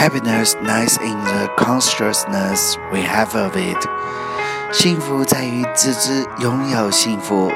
Happiness lies in the consciousness we have of it。幸福在于自知拥有幸福。